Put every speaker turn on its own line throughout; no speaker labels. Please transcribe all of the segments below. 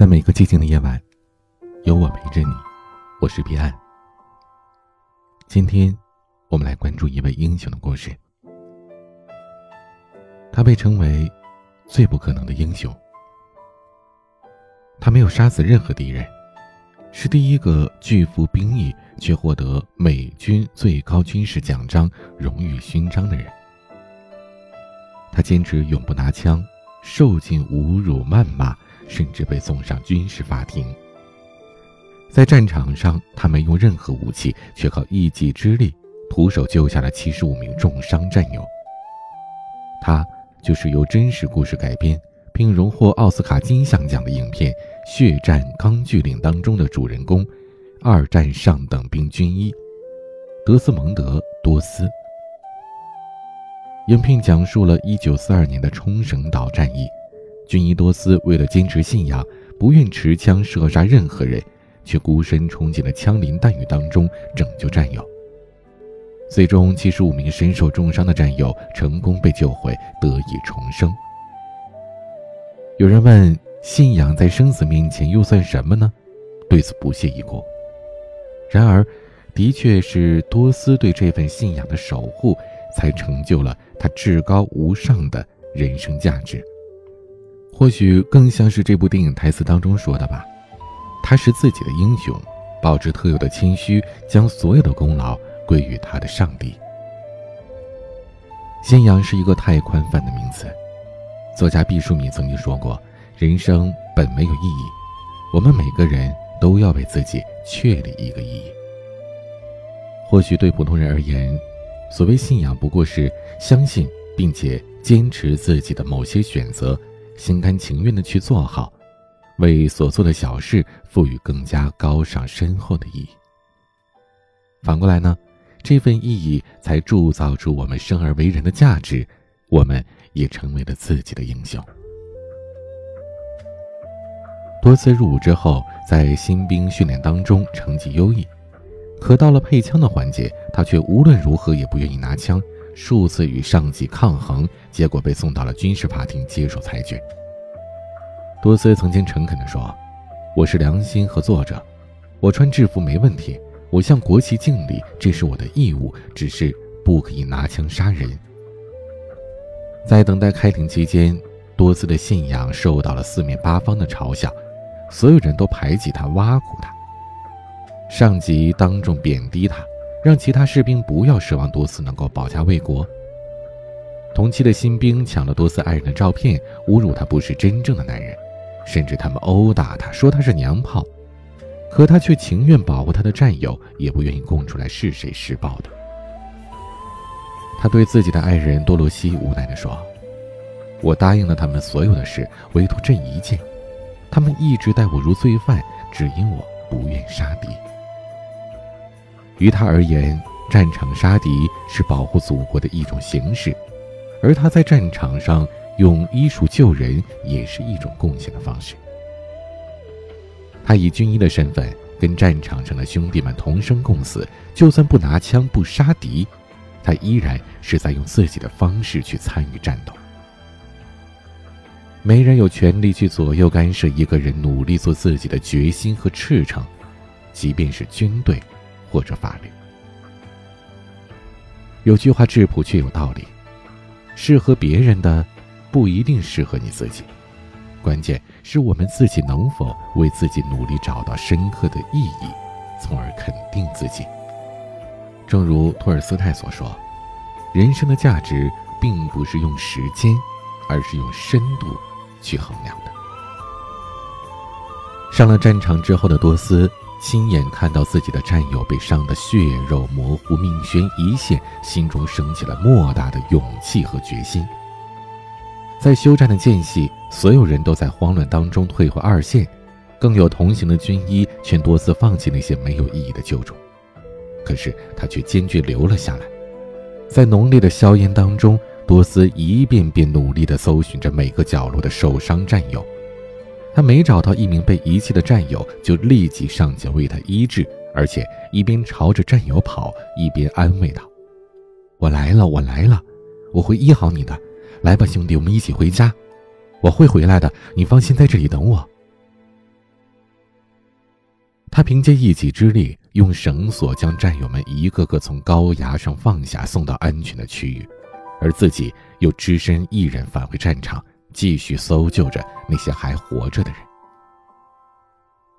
在每个寂静的夜晚，有我陪着你。我是彼岸。今天，我们来关注一位英雄的故事。他被称为最不可能的英雄。他没有杀死任何敌人，是第一个拒服兵役却获得美军最高军事奖章荣誉勋章的人。他坚持永不拿枪，受尽侮辱谩骂。甚至被送上军事法庭。在战场上，他没用任何武器，却靠一己之力徒手救下了七十五名重伤战友。他就是由真实故事改编并荣获奥斯卡金像奖的影片《血战钢锯岭》当中的主人公，二战上等兵军医德斯蒙德·多斯。影片讲述了一九四二年的冲绳岛战役。军医多斯为了坚持信仰，不愿持枪射杀任何人，却孤身冲进了枪林弹雨当中拯救战友。最终，七十五名身受重伤的战友成功被救回，得以重生。有人问：信仰在生死面前又算什么呢？对此不屑一顾。然而，的确是多斯对这份信仰的守护，才成就了他至高无上的人生价值。或许更像是这部电影台词当中说的吧，他是自己的英雄，保持特有的谦虚，将所有的功劳归于他的上帝。信仰是一个太宽泛的名词，作家毕淑敏曾经说过：“人生本没有意义，我们每个人都要为自己确立一个意义。”或许对普通人而言，所谓信仰不过是相信并且坚持自己的某些选择。心甘情愿的去做好，为所做的小事赋予更加高尚深厚的意义。反过来呢，这份意义才铸造出我们生而为人的价值，我们也成为了自己的英雄。多次入伍之后，在新兵训练当中成绩优异，可到了配枪的环节，他却无论如何也不愿意拿枪。数次与上级抗衡，结果被送到了军事法庭接受裁决。多斯曾经诚恳地说：“我是良心和作者，我穿制服没问题，我向国旗敬礼，这是我的义务，只是不可以拿枪杀人。”在等待开庭期间，多斯的信仰受到了四面八方的嘲笑，所有人都排挤他、挖苦他，上级当众贬低他。让其他士兵不要奢望多斯能够保家卫国。同期的新兵抢了多斯爱人的照片，侮辱他不是真正的男人，甚至他们殴打他，说他是娘炮。可他却情愿保护他的战友，也不愿意供出来是谁施暴的。他对自己的爱人多罗西无奈地说：“我答应了他们所有的事，唯独这一件，他们一直待我如罪犯，只因我不愿杀敌。”于他而言，战场杀敌是保护祖国的一种形式，而他在战场上用医术救人也是一种贡献的方式。他以军医的身份跟战场上的兄弟们同生共死，就算不拿枪不杀敌，他依然是在用自己的方式去参与战斗。没人有权利去左右干涉一个人努力做自己的决心和赤诚，即便是军队。或者法律，有句话质朴却有道理：适合别人的，不一定适合你自己。关键是我们自己能否为自己努力找到深刻的意义，从而肯定自己。正如托尔斯泰所说：“人生的价值并不是用时间，而是用深度去衡量的。”上了战场之后的多斯。亲眼看到自己的战友被伤得血肉模糊、命悬一线，心中升起了莫大的勇气和决心。在休战的间隙，所有人都在慌乱当中退回二线，更有同行的军医劝多斯放弃那些没有意义的救助，可是他却坚决留了下来。在浓烈的硝烟当中，多斯一遍遍努力地搜寻着每个角落的受伤战友。他每找到一名被遗弃的战友，就立即上前为他医治，而且一边朝着战友跑，一边安慰道：“我来了，我来了，我会医好你的。来吧，兄弟，我们一起回家。我会回来的，你放心在这里等我。”他凭借一己之力，用绳索将战友们一个个从高崖上放下，送到安全的区域，而自己又只身一人返回战场，继续搜救着那些还活着的人。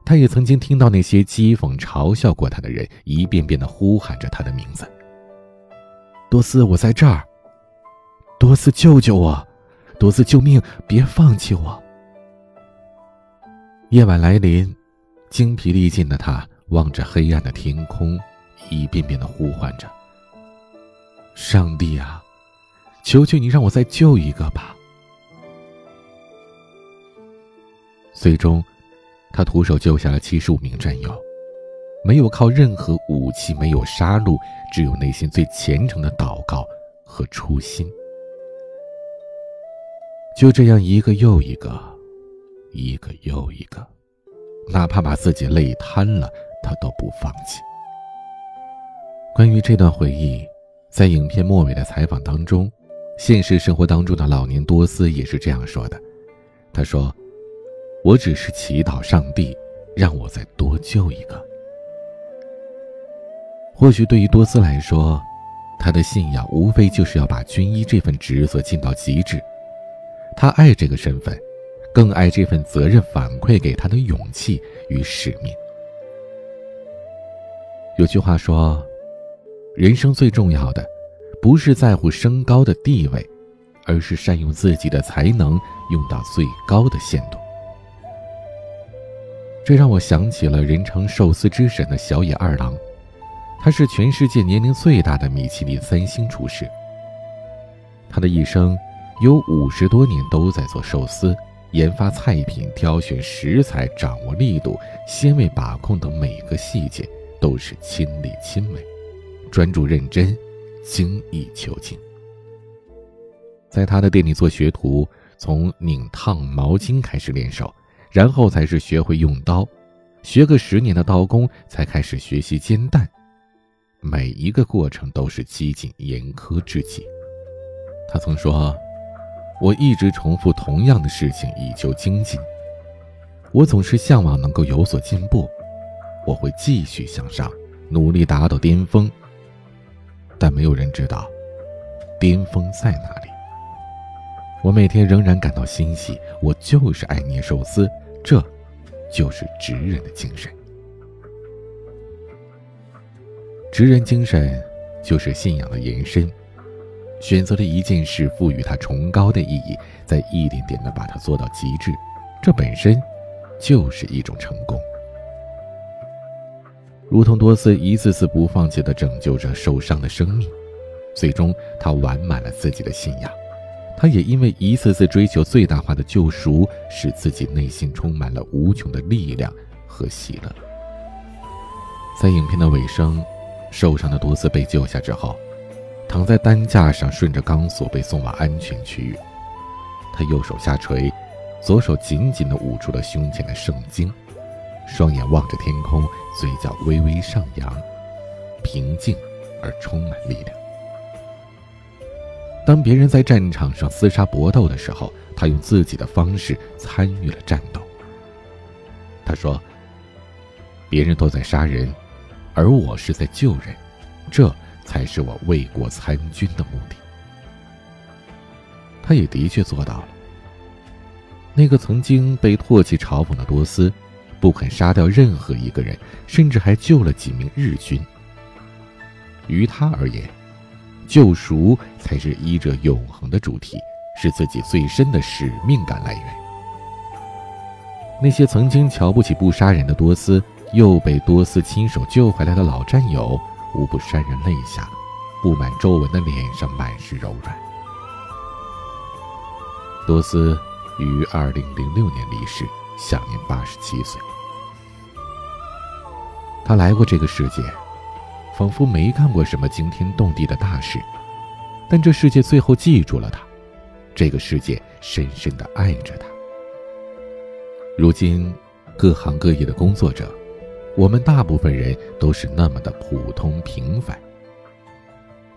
他也曾经听到那些讥讽、嘲笑过他的人，一遍遍的呼喊着他的名字：“多斯，我在这儿！多斯，救救我！多斯，救命！别放弃我！”夜晚来临。精疲力尽的他望着黑暗的天空，一遍遍的呼唤着：“上帝啊，求求你让我再救一个吧！”最终，他徒手救下了七十五名战友，没有靠任何武器，没有杀戮，只有内心最虔诚的祷告和初心。就这样，一个又一个，一个又一个。哪怕把自己累瘫了，他都不放弃。关于这段回忆，在影片末尾的采访当中，现实生活当中的老年多斯也是这样说的：“他说，我只是祈祷上帝让我再多救一个。或许对于多斯来说，他的信仰无非就是要把军医这份职责尽到极致。他爱这个身份。”更爱这份责任反馈给他的勇气与使命。有句话说：“人生最重要的，不是在乎升高的地位，而是善用自己的才能，用到最高的限度。”这让我想起了人称寿司之神的小野二郎，他是全世界年龄最大的米其林三星厨师。他的一生有五十多年都在做寿司。研发菜品、挑选食材、掌握力度、鲜味把控等每个细节都是亲力亲为，专注认真，精益求精。在他的店里做学徒，从拧烫毛巾开始练手，然后才是学会用刀，学个十年的刀工才开始学习煎蛋，每一个过程都是几近严苛至极。他曾说。我一直重复同样的事情以求精进。我总是向往能够有所进步，我会继续向上，努力达到巅峰。但没有人知道，巅峰在哪里。我每天仍然感到欣喜，我就是爱捏寿司，这，就是职人的精神。职人精神，就是信仰的延伸。选择了一件事，赋予它崇高的意义，再一点点的把它做到极致，这本身就是一种成功。如同多斯一次次不放弃的拯救着受伤的生命，最终他完满了自己的信仰。他也因为一次次追求最大化的救赎，使自己内心充满了无穷的力量和喜乐。在影片的尾声，受伤的独自被救下之后。躺在担架上，顺着钢索被送往安全区域。他右手下垂，左手紧紧地捂住了胸前的圣经，双眼望着天空，嘴角微微上扬，平静而充满力量。当别人在战场上厮杀搏斗的时候，他用自己的方式参与了战斗。他说：“别人都在杀人，而我是在救人。”这。才是我为国参军的目的。他也的确做到了。那个曾经被唾弃嘲讽的多斯，不肯杀掉任何一个人，甚至还救了几名日军。于他而言，救赎才是医者永恒的主题，是自己最深的使命感来源。那些曾经瞧不起不杀人的多斯，又被多斯亲手救回来的老战友。无不潸然泪下，布满皱纹的脸上满是柔软。多斯于二零零六年离世，享年八十七岁。他来过这个世界，仿佛没干过什么惊天动地的大事，但这世界最后记住了他，这个世界深深的爱着他。如今，各行各业的工作者。我们大部分人都是那么的普通平凡，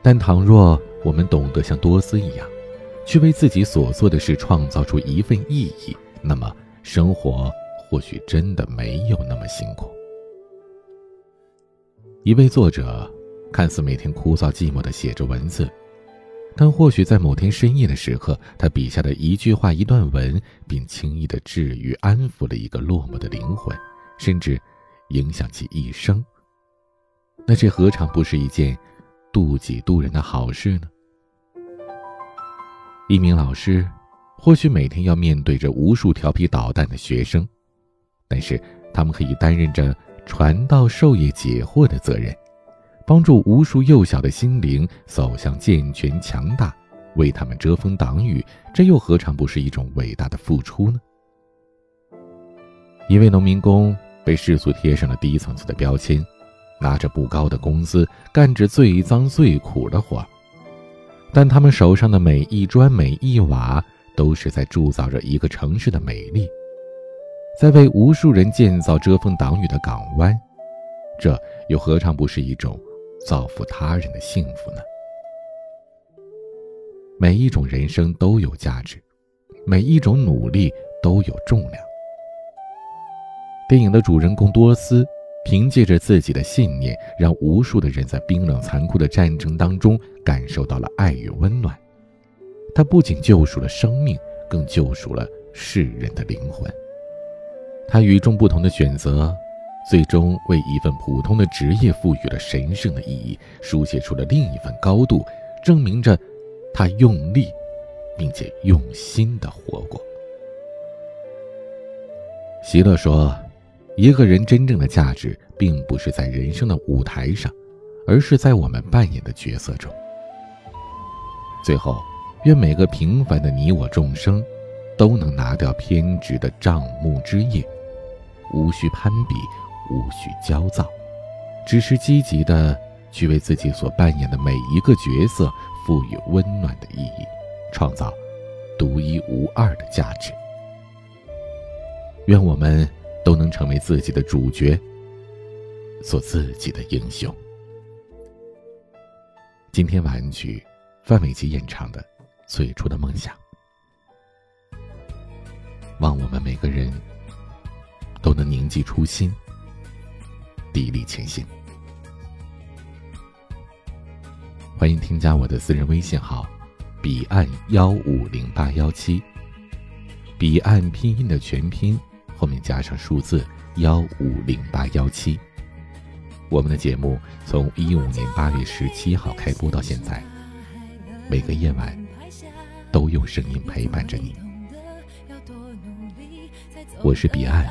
但倘若我们懂得像多斯一样，去为自己所做的事创造出一份意义，那么生活或许真的没有那么辛苦。一位作者，看似每天枯燥寂寞地写着文字，但或许在某天深夜的时刻，他笔下的一句话、一段文，便轻易地治愈、安抚了一个落寞的灵魂，甚至影响其一生。那这何尝不是一件渡己渡人的好事呢？一名老师，或许每天要面对着无数调皮捣蛋的学生，但是他们可以担任着。传道授业解惑的责任，帮助无数幼小的心灵走向健全强大，为他们遮风挡雨，这又何尝不是一种伟大的付出呢？一位农民工被世俗贴上了低层次的标签，拿着不高的工资，干着最脏最苦的活，但他们手上的每一砖每一瓦，都是在铸造着一个城市的美丽。在为无数人建造遮风挡雨的港湾，这又何尝不是一种造福他人的幸福呢？每一种人生都有价值，每一种努力都有重量。电影的主人公多斯，凭借着自己的信念，让无数的人在冰冷残酷的战争当中感受到了爱与温暖。他不仅救赎了生命，更救赎了世人的灵魂。他与众不同的选择，最终为一份普通的职业赋予了神圣的意义，书写出了另一份高度，证明着他用力，并且用心的活过。席勒说：“一个人真正的价值，并不是在人生的舞台上，而是在我们扮演的角色中。”最后，愿每个平凡的你我众生。都能拿掉偏执的障目之业，无需攀比，无需焦躁，只是积极的去为自己所扮演的每一个角色赋予温暖的意义，创造独一无二的价值。愿我们都能成为自己的主角，做自己的英雄。今天晚曲，范玮琪演唱的《最初的梦想》。望我们每个人都能铭记初心，砥砺前行。欢迎添加我的私人微信号：彼岸幺五零八幺七，彼岸拼音的全拼后面加上数字幺五零八幺七。我们的节目从一五年八月十七号开播到现在，每个夜晚都用声音陪伴着你。我是彼岸，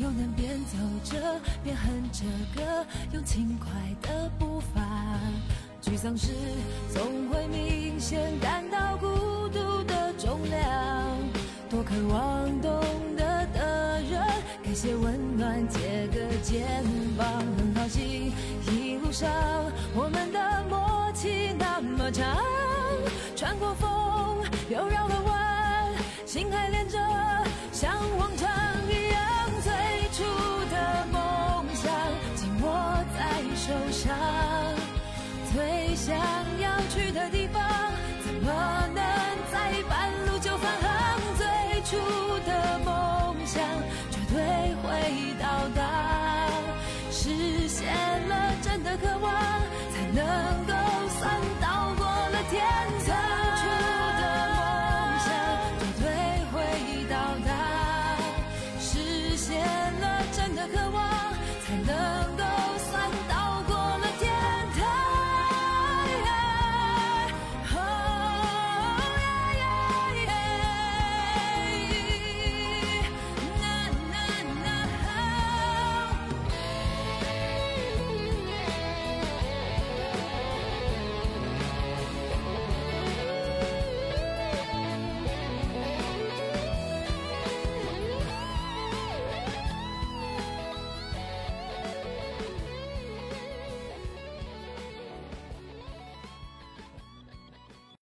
又能边走着边哼着歌，用轻快的步伐。沮丧时总会明显感到孤独的重量，多渴望懂得的人。给些温暖，借个肩膀，很好奇一路上我们的默契那么长，穿过风又绕了弯，心还连着。